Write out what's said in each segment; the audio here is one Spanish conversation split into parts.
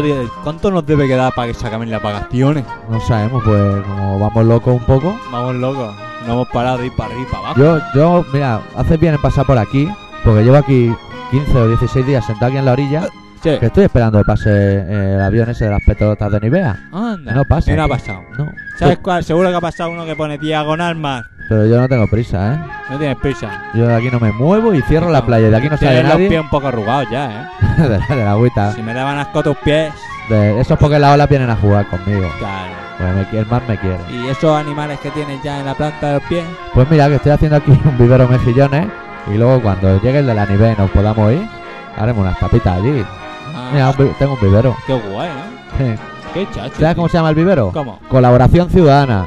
¿Cuánto, di- ¿Cuánto nos debe quedar para que se acaben las vacaciones? No sabemos, pues como vamos locos un poco. Vamos locos. No hemos parado de ir para arriba y para abajo. Yo, yo, mira, haces bien en pasar por aquí, porque llevo aquí 15 o 16 días sentado aquí en la orilla, Sí. que estoy esperando que pase eh, el avión ese de las petrotas de Nivea. Anda. No pasa. ¿Qué no ha pasado? No, ¿Sabes cuál? Seguro que ha pasado uno que pone diagonal más. Pero yo no tengo prisa, ¿eh? No tienes prisa. Yo de aquí no me muevo y cierro la playa, de aquí no sale Tienes los pies un poco arrugados ya, ¿eh? de, la, de la agüita. Si me daban asco tus pies, De, eso es porque las olas vienen a jugar conmigo, claro. pues me, qui- el mar me quiere. ¿Y esos animales que tienes ya en la planta de los pies? Pues mira, que estoy haciendo aquí un vivero mejillones y luego cuando llegue el de la Nivea y nos podamos ir, haremos unas tapitas allí. Ah, Mira, un vi- tengo un vivero. qué guay, ¿no? Sí. Qué chacho. ¿Sabes cómo se llama el vivero? ¿Cómo? Colaboración ciudadana.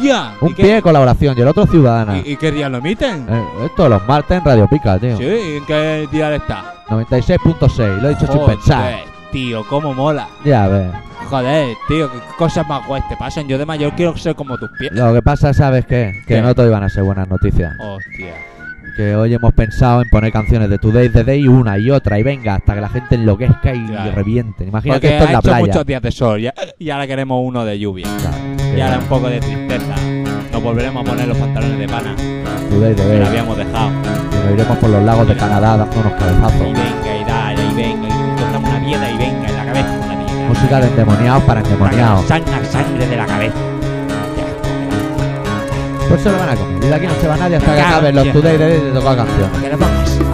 ¡Hostia! Un ¿Y qué- pie colaboración y el otro ciudadana. ¿Y, y qué día lo emiten? Eh, esto los martes en Radio Pica, tío. Sí, ¿y en qué día está? 96.6, lo he dicho sin pensar. Tío, cómo mola. Ya ves. Joder, tío, qué cosas más guays te pasan. Yo de mayor quiero ser como tus pies. Lo que pasa, ¿sabes qué? Que ¿Qué? no todo iban a ser buenas noticias. Hostia. Que hoy hemos pensado en poner canciones de Today the Day una y otra y venga hasta que la gente enloquezca y, Claro. revienten. Imagínate Porque esto ha en la hecho playa. muchos días de sol y, y ahora queremos uno de lluvia. Claro, Y que ahora un poco de tristeza. Nos volveremos a poner los pantalones de pana Today the que Day. lo habíamos dejado. Y nos iremos por los lagos de Canadá dando unos Y cabezazos. venga, y dale, y venga, y encontramos una piedra y venga en la cabeza una piedra. Música de endemoniados para endemoniados. Sangre de la cabeza. Pues se lo van a comer. Y de aquí no se va nadie hasta que acaben los. Today Day de tocar canciones. Que nos vamos.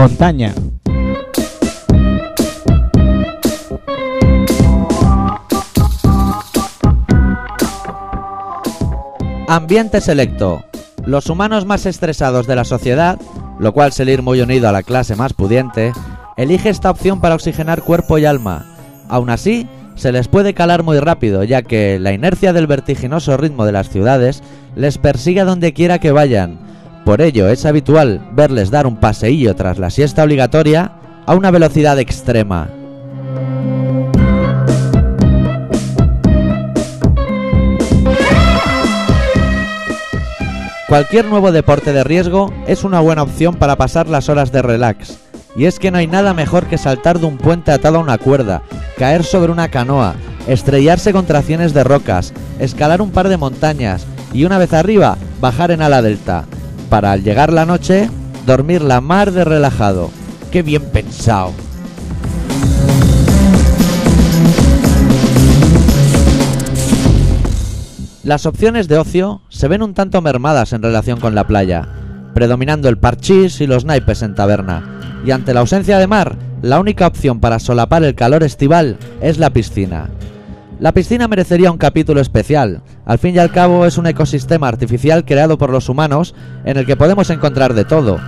Montaña. Ambiente selecto. Los humanos más estresados de la sociedad, lo cual suele ir muy unido a la clase más pudiente, elige esta opción para oxigenar cuerpo y alma. Aún así, se les puede calar muy rápido, ya que la inercia del vertiginoso ritmo de las ciudades les persigue a donde quiera que vayan. Por ello, es habitual verles dar un paseillo tras la siesta obligatoria a una velocidad extrema. Cualquier nuevo deporte de riesgo es una buena opción para pasar las horas de relax. Y es que no hay nada mejor que saltar de un puente atado a una cuerda, caer sobre una canoa, estrellarse contra cienes de rocas, escalar un par de montañas y una vez arriba bajar en ala delta, para al llegar la noche dormir la mar de relajado. ¡Qué bien pensado! Las opciones de ocio se ven un tanto mermadas en relación con la playa, predominando el parchís y los naipes en taberna, y ante la ausencia de mar, la única opción para solapar el calor estival es la piscina. La piscina merecería un capítulo especial, al fin y al cabo es un ecosistema artificial creado por los humanos en el que podemos encontrar de todo.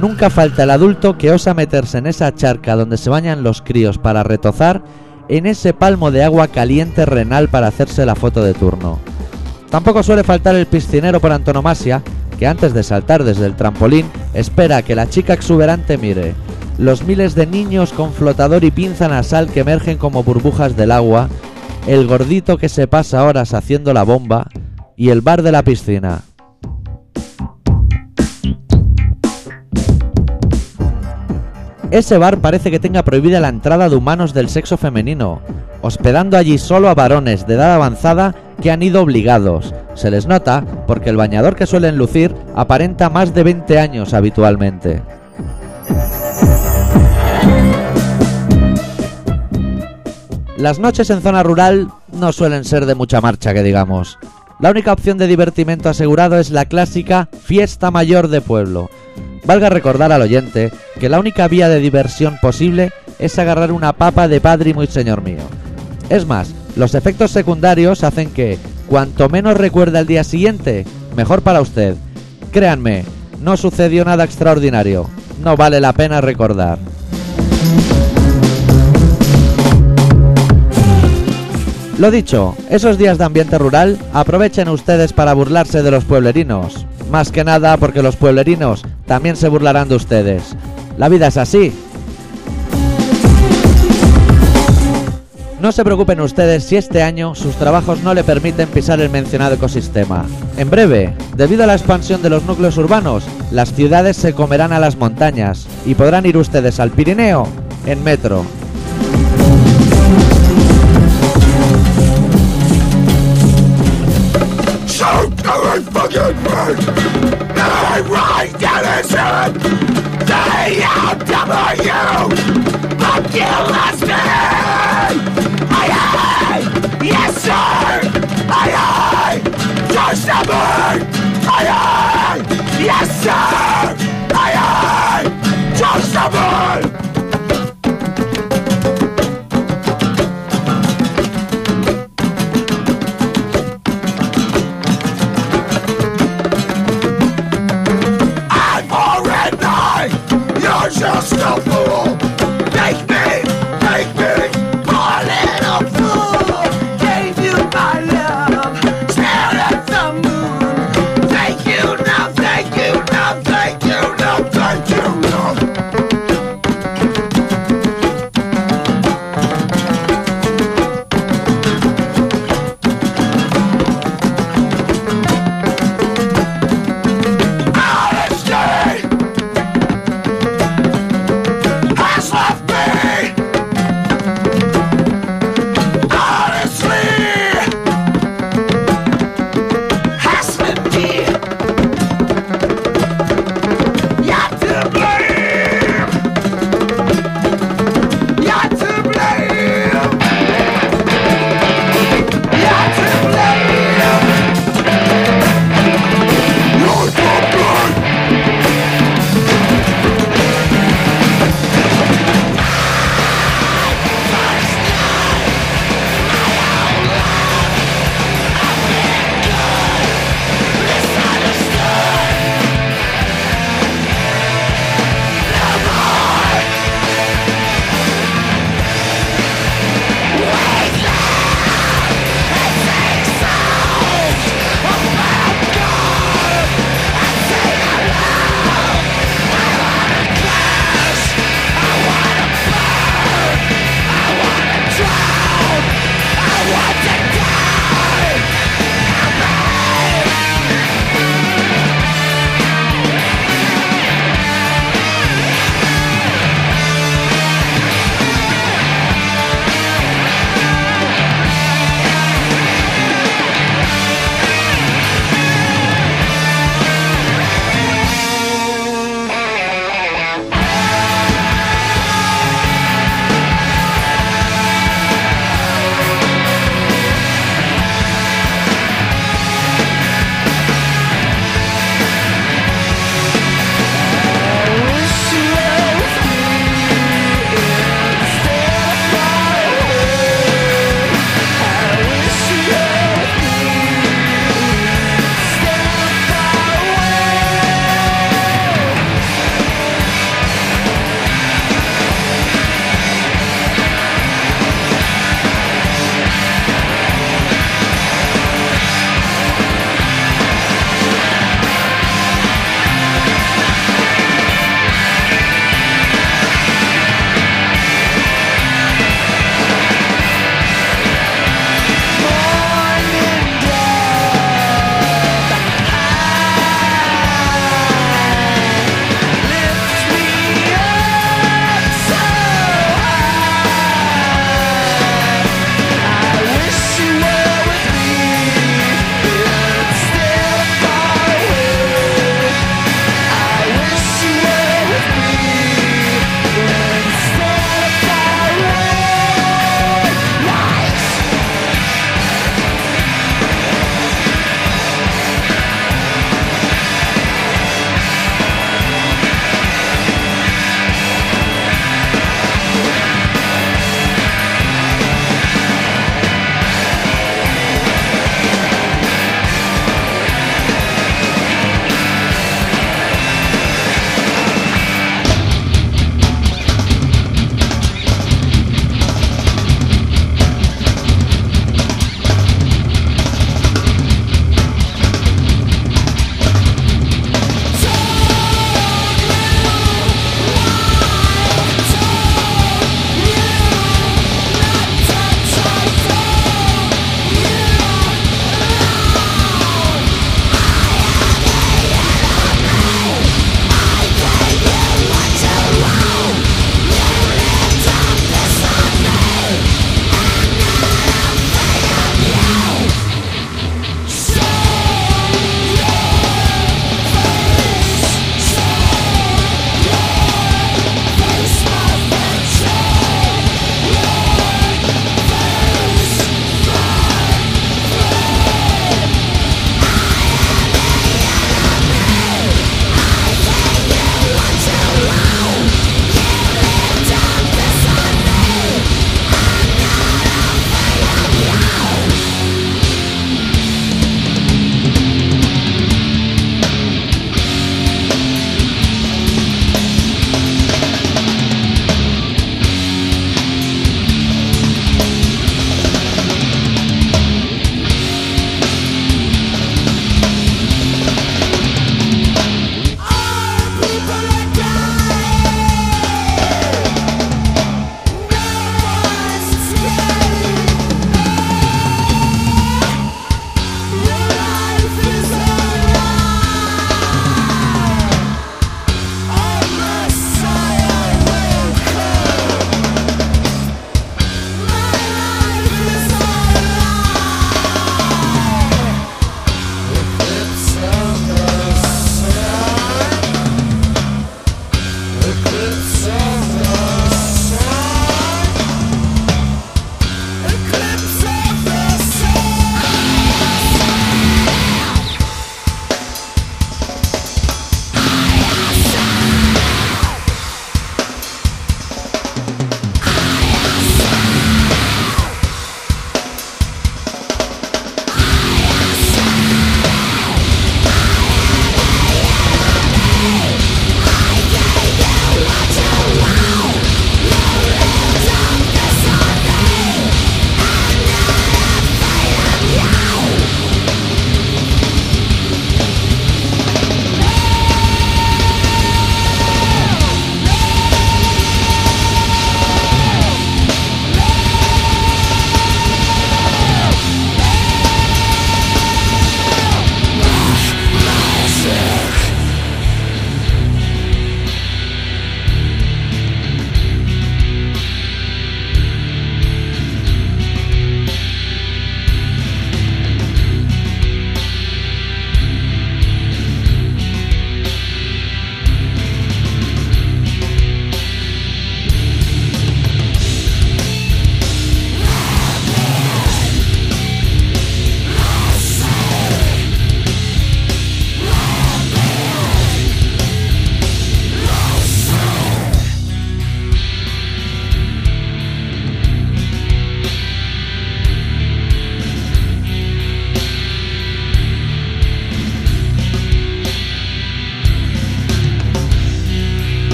Nunca falta el adulto que osa meterse en esa charca donde se bañan los críos para retozar en ese palmo de agua caliente renal para hacerse la foto de turno. Tampoco suele faltar el piscinero por antonomasia, que antes de saltar desde el trampolín espera que la chica exuberante mire. Los miles de niños con flotador y pinza nasal que emergen como burbujas del agua, el gordito que se pasa horas haciendo la bomba y el bar de la piscina. Ese bar parece que tenga prohibida la entrada de humanos del sexo femenino, hospedando allí solo a varones de edad avanzada que han ido obligados. Se les nota porque el bañador que suelen lucir aparenta más de 20 años habitualmente. Las noches en zona rural no suelen ser de mucha marcha, que digamos. La única opción de divertimento asegurado es la clásica fiesta mayor de pueblo. Valga recordar al oyente que la única vía de diversión posible es agarrar una papa de padre muy señor mío. Es más, los efectos secundarios hacen que, cuanto menos recuerda el día siguiente, mejor para usted. Créanme, no sucedió nada extraordinario. No vale la pena recordar. Lo dicho, esos días de ambiente rural aprovechen ustedes para burlarse de los pueblerinos. Más que nada porque los pueblerinos también se burlarán de ustedes. La vida es así. No se preocupen ustedes si este año sus trabajos no le permiten pisar el mencionado ecosistema. En breve, debido a la expansión de los núcleos urbanos, las ciudades se comerán a las montañas y podrán ir ustedes al Pirineo en metro. Shoot the fucking bird! I rise down his head! D-O-W! Fuck you, Leslie! Aye, aye! Yes, sir! Aye, aye! Just a bird! Aye! Yes, sir! Aye, aye! Just a just a fool!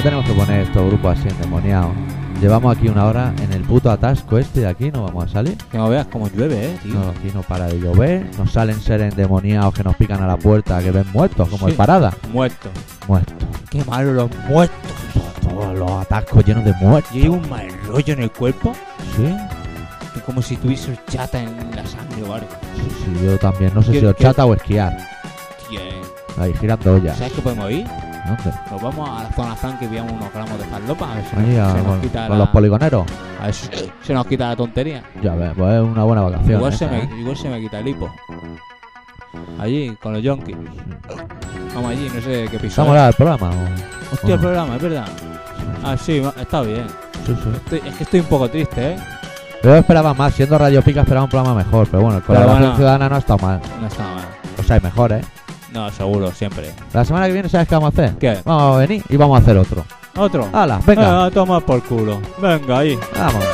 No tenemos que poner estos grupos así endemoniados. Llevamos aquí una hora en el puto atasco este de aquí, no vamos a salir. Que no veas cómo llueve, eh, tío. No, aquí no para de llover, nos salen seres endemoniados que nos pican a la puerta, que ven muertos, como Sí. el parada. Muerto. Muertos. Qué malo los muertos. Todos los atascos llenos de muertos. Yo llevo un mal rollo en el cuerpo. Sí, que como si tuviese chata en la sangre o algo. sí, sí, yo también. No sé si yo- horchata o esquiar. Tío, eh. Ahí girando ollas. ¿Sabes qué podemos ir? Nos vamos a la zona franca y pillamos unos gramos de farlopa. A ver si Ahí nos- a- se nos con, quita con la... los poligoneros. A ver si se nos quita la tontería. Ya ves, pues es una buena vacación. Igual se, me, ¿eh? igual se me quita el hipo. Allí, con los yonkis. Vamos allí, no sé qué piso. ¿Está es. molado el programa? o- Hostia, el o no? programa, es verdad. Ah, sí, está bien. Sí, sí. Estoy- es que estoy un poco triste, ¿eh? Yo esperaba más, siendo Radio Pica esperaba un programa mejor, pero bueno, el colaboración bueno. ciudadana no ha estado mal. No está mal. O sea, hay mejor, ¿eh? No, seguro, siempre. La semana que viene, ¿sabes qué vamos a hacer? ¿Qué? Vamos a venir y vamos a hacer otro. ¿Otro? ¡Hala, venga! Ah, toma por culo. Venga, ahí. ¡Vamos!